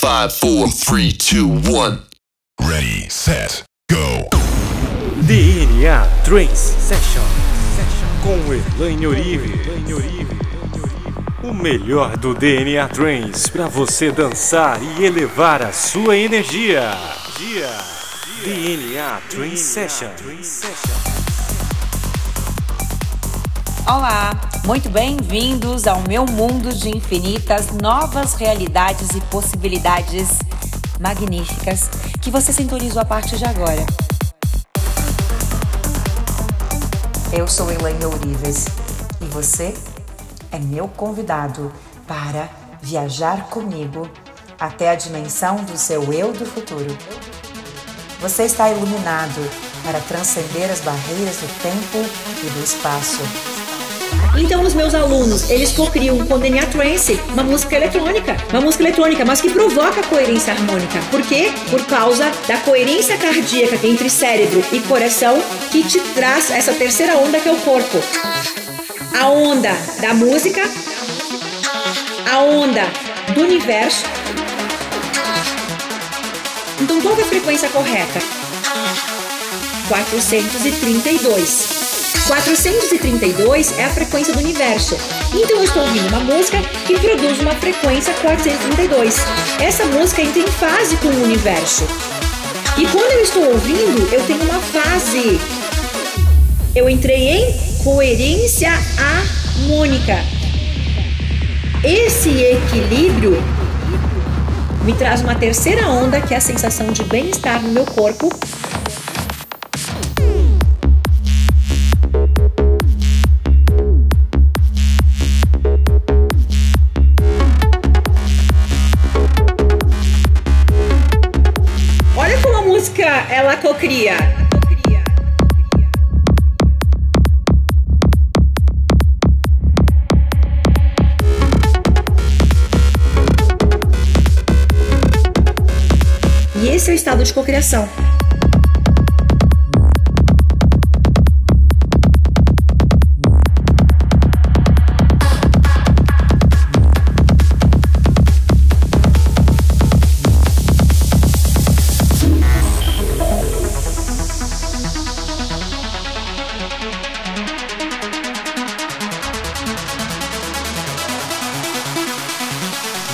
Five, four, three, two, one. Ready, set, go. DNA Trance Session com Elaine Orive. O melhor do DNA Trance para você dançar e elevar a sua energia. DNA Trance Session. Olá, muito bem-vindos ao meu mundo de infinitas novas realidades e possibilidades magníficas que você sintonizou a partir de agora. Eu sou Elaine Ourives e você é meu convidado para viajar comigo até a dimensão do seu eu do futuro. Você está iluminado para transcender as barreiras do tempo e do espaço. Então os meus alunos, eles cocriam com DNA Trance uma música eletrônica, uma música eletrônica, mas que provoca coerência harmônica. Por quê? Por causa da coerência cardíaca entre cérebro e coração que te traz essa terceira onda que é o corpo. A onda da música, a onda do universo. Então qual é a frequência correta? 432. 432 é a frequência do universo. Então eu estou ouvindo uma música que produz uma frequência 432. Essa música entra em fase com o universo. E quando eu estou ouvindo, eu tenho uma fase. Eu entrei em coerência harmônica. Esse equilíbrio me traz uma terceira onda, que é a sensação de bem-estar no meu corpo O estado de cocriação.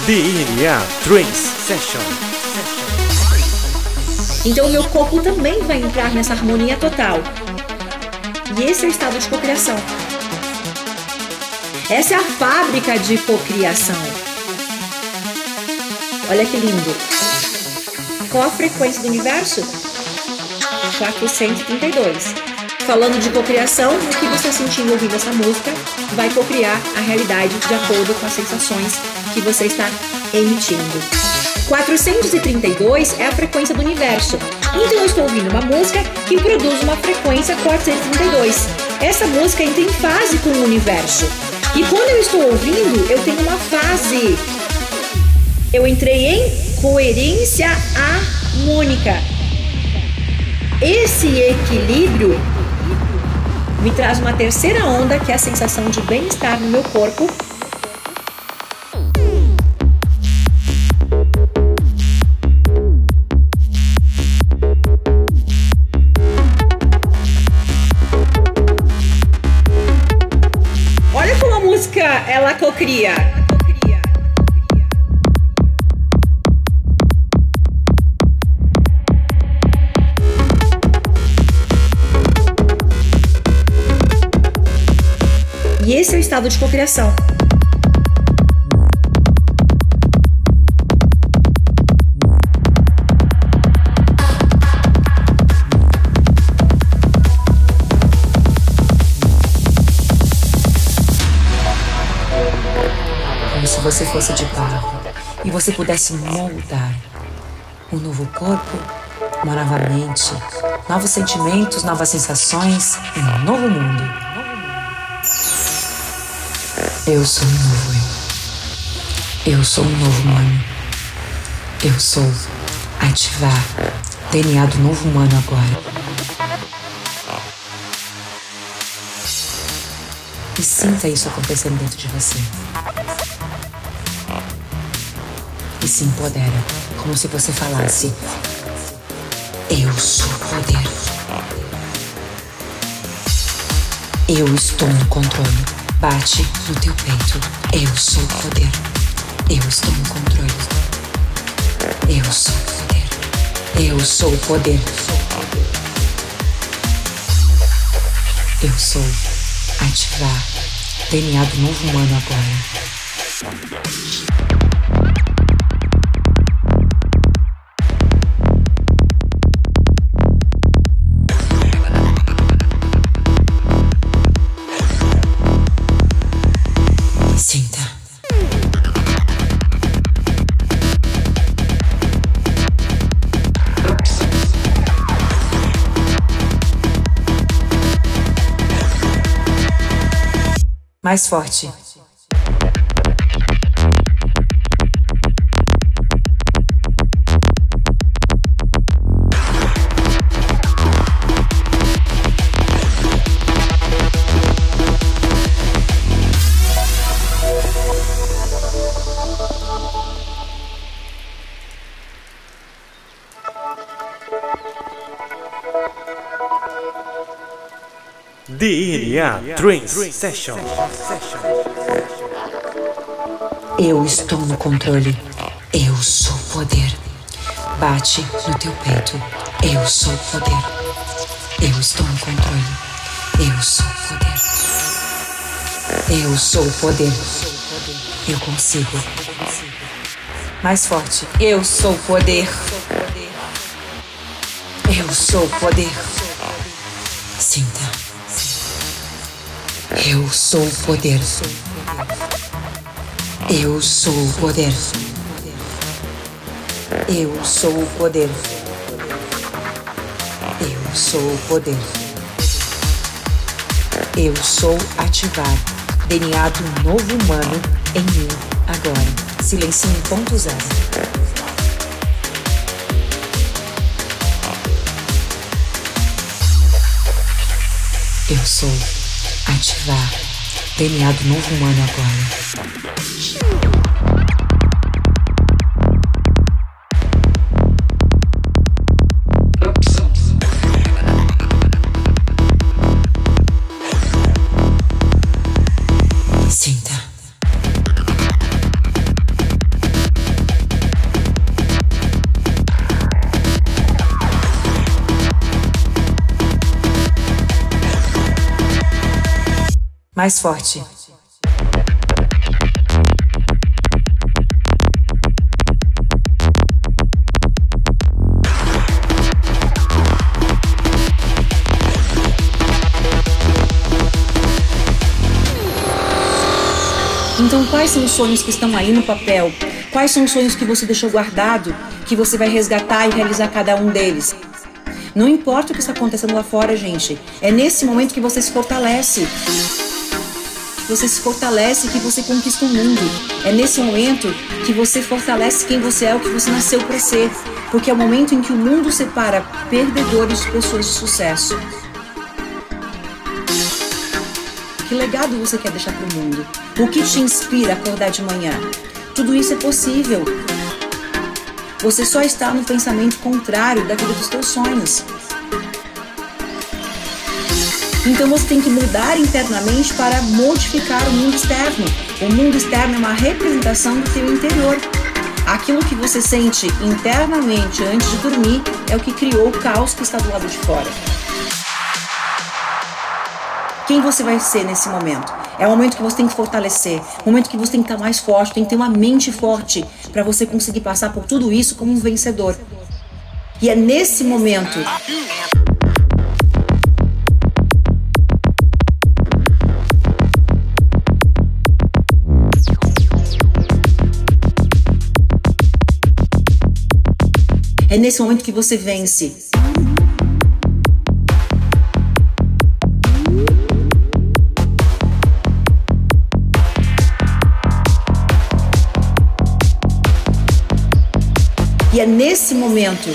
DNA Trance Session. Então o meu corpo também vai entrar nessa harmonia total. E esse é o estado de cocriação. Essa é a fábrica de cocriação. Olha que lindo. Qual a frequência do universo? 432. Falando de cocriação, o que você está sentindo ouvindo essa música vai cocriar a realidade de acordo com as sensações que você está emitindo. 432 é a frequência do universo. Então eu estou ouvindo uma música que produz uma frequência 432. Essa música entra em fase com o universo. E quando eu estou ouvindo, eu tenho uma fase. Eu entrei em coerência harmônica. Esse equilíbrio me traz uma terceira onda, que é a sensação de bem-estar no meu corpo estado de cocriação. você fosse de barro e você pudesse moldar um novo corpo, uma nova mente, novos sentimentos, novas sensações um novo mundo. Eu sou um novo eu. Eu sou um novo humano. Eu sou ativar DNA do novo humano agora. E sinta isso acontecendo dentro de você. e se empodera, como se você falasse: Eu sou poder. Eu estou no controle. Bate no teu peito. Eu sou poder. Eu estou no controle. Eu sou poder. Eu sou poder. Eu sou ativar DNA do novo humano agora. Mais forte. DNA Trance Session. Eu estou no controle. Eu sou poder. Bate no teu peito. Eu sou poder. Eu estou no controle. Eu sou poder. Eu sou poder. Eu consigo. Mais forte. Eu sou poder. Eu sou poder. Sinta. Eu sou poder. Eu sou o poder. Eu sou o poder. Eu sou o poder. Eu sou ativar DNA do novo humano em mim agora. Ponto zero. Eu sou ativar DNA do novo humano agora. Mais forte. Então, quais são os sonhos que estão aí no papel? Quais são os sonhos que você deixou guardado, que você vai resgatar e realizar cada um deles? Não importa o que está acontecendo lá fora, gente. É nesse momento que você se fortalece. Você se fortalece que você conquista o mundo. É nesse momento que você fortalece quem você é, o que você nasceu para ser. Porque é o momento em que o mundo separa perdedores de pessoas de sucesso. Que legado você quer deixar para o mundo? O que te inspira a acordar de manhã? Tudo isso é possível. Você só está no pensamento contrário daquilo dos teus sonhos. Então você tem que mudar internamente para modificar o mundo externo. O mundo externo é uma representação do teu interior. Aquilo que você sente internamente antes de dormir é o que criou o caos que está do lado de fora. Quem você vai ser nesse momento? É o momento que você tem que fortalecer, momento que você tem que estar mais forte, tem que ter uma mente forte para você conseguir passar por tudo isso como um vencedor. E é nesse momento É nesse momento que você vence. E é nesse momento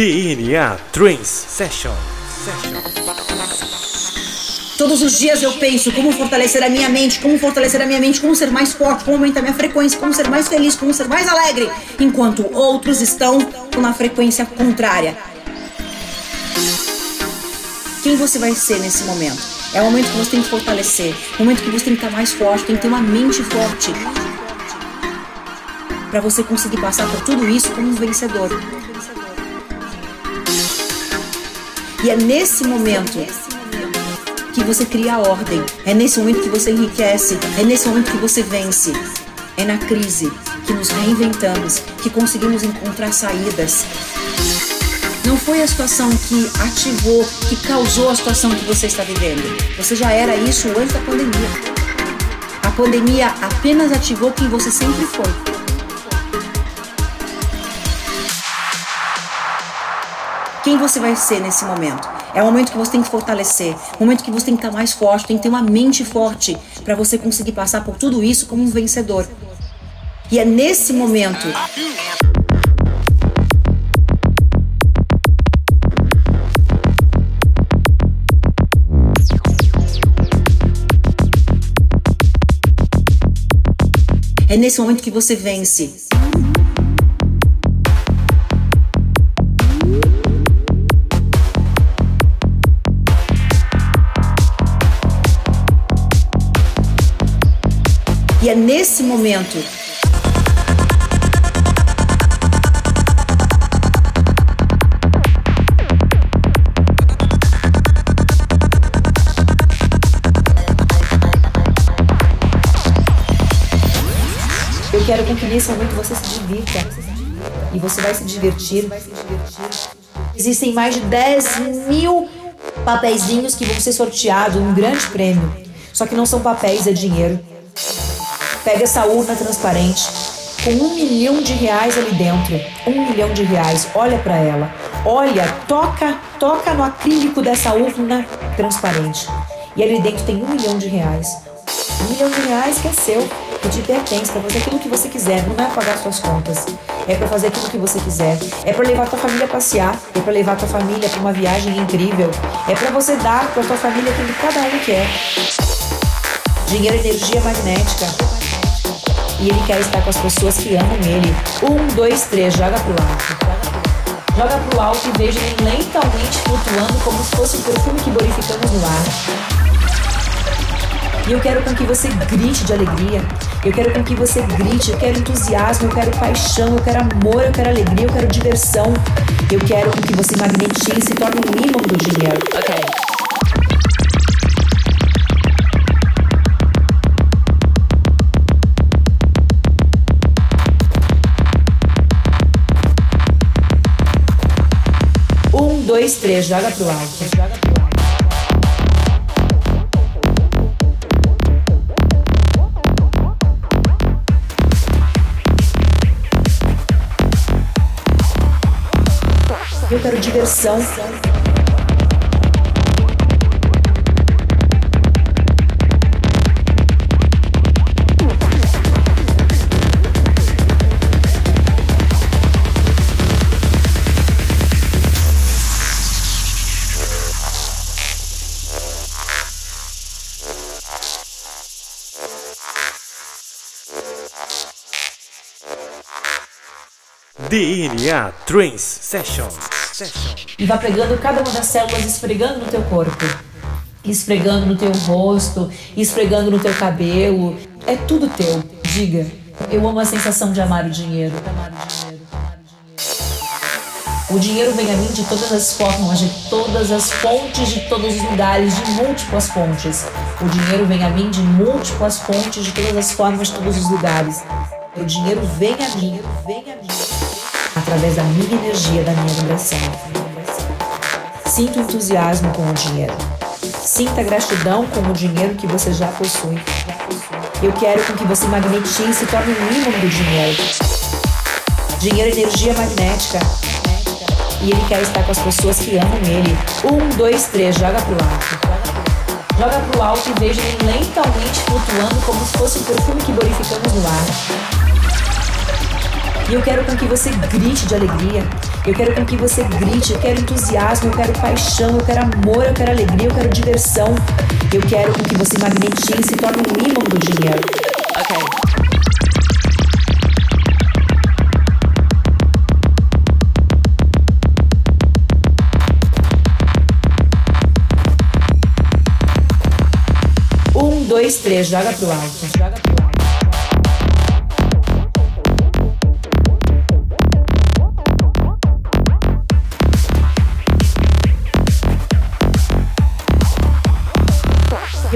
DNA Trance Session. Session. Todos os dias eu penso como fortalecer a minha mente, como fortalecer a minha mente, como ser mais forte, como aumentar minha frequência, como ser mais feliz, como ser mais alegre, enquanto outros estão na frequência contrária. Quem você vai ser nesse momento? É o momento que você tem que fortalecer, o momento que você tem que estar mais forte, tem que ter uma mente forte. Para você conseguir passar por tudo isso como um vencedor. E é nesse momento que você cria a ordem. É nesse momento que você enriquece. É nesse momento que você vence. É na crise que nos reinventamos, que conseguimos encontrar saídas. Não foi a situação que ativou, que causou a situação que você está vivendo. Você já era isso antes da pandemia. A pandemia apenas ativou quem você sempre foi. Quem você vai ser nesse momento? É o momento que você tem que fortalecer, o momento que você tem que estar mais forte, tem que ter uma mente forte para você conseguir passar por tudo isso como um vencedor. E é nesse momento É nesse momento que você vence. É nesse momento Eu quero que nesse momento você se divirta. E você vai se divertir. Existem mais de 10 mil papeizinhos que vão ser sorteados, um grande prêmio. Só que não são papéis, é dinheiro. Pega essa urna transparente com um milhão de reais ali dentro. Um milhão de reais. Olha para ela. Olha, toca, toca no acrílico dessa urna transparente. E ali dentro tem um milhão de reais. Um milhão de reais que é seu, que te pertence, para fazer aquilo que você quiser. Não é pagar suas contas. É para fazer aquilo que você quiser. É para levar tua família a passear. É para levar tua família para uma viagem incrível. É para você dar para tua família aquilo que cada um quer. Dinheiro energia magnética e ele quer estar com as pessoas que amam ele. Um, dois, três, joga pro alto. Joga pro alto e veja ele lentamente flutuando como se fosse um perfume que glorificamos no ar. E eu quero com que você grite de alegria. Eu quero com que você grite. Eu quero entusiasmo, eu quero paixão, eu quero amor, eu quero alegria, eu quero diversão. Eu quero com que você magnetize e se torne um ímã do dinheiro. Ok. Dois, três, joga pro alto. Joga pro alto. Eu quero diversão. DNA Trance Session. E vai pegando cada uma das células, esfregando no teu corpo. Esfregando no teu rosto, esfregando no teu cabelo. É tudo teu. Diga. Eu amo a sensação de amar o dinheiro. O dinheiro vem a mim de todas as formas, de todas as fontes, de todos os lugares, de múltiplas fontes. O dinheiro vem a mim de múltiplas fontes, de todas as formas, de todos os lugares. O dinheiro vem a mim, vem a mim através da minha energia, da minha vibração. Sinta o entusiasmo com o dinheiro. Sinta gratidão com o dinheiro que você já possui. Eu quero com que você magnetize e se torne um ímã do dinheiro. Dinheiro é energia magnética. E ele quer estar com as pessoas que amam ele. Um, dois, três, joga pro alto. Joga pro alto e veja ele lentamente flutuando como se fosse um perfume que glorificamos no ar. E eu quero com que você grite de alegria. Eu quero com que você grite. Eu quero entusiasmo, eu quero paixão, eu quero amor, eu quero alegria, eu quero diversão. Eu quero com que você magnetize e se torne um ímã do dinheiro. Ok. Um, dois, três. Joga pro alto.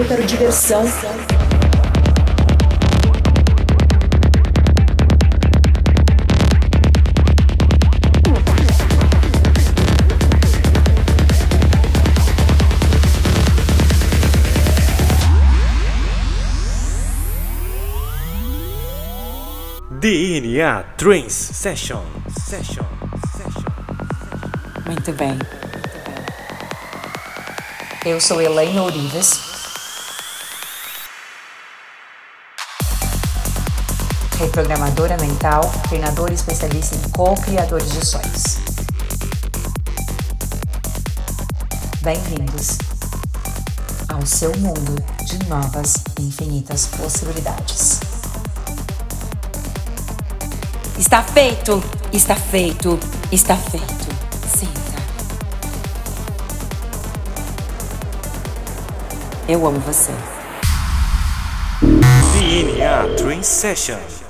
Eu quero diversão. DNA Trance Session. Session. Session. Muito bem. Eu sou Elaine Ourives. Reprogramadora mental, treinadora especialista em co-criadores de sonhos. Bem-vindos ao seu mundo de novas e infinitas possibilidades. Está feito! Está feito! Está feito! Sinta. Eu amo você. DNA Trance Session.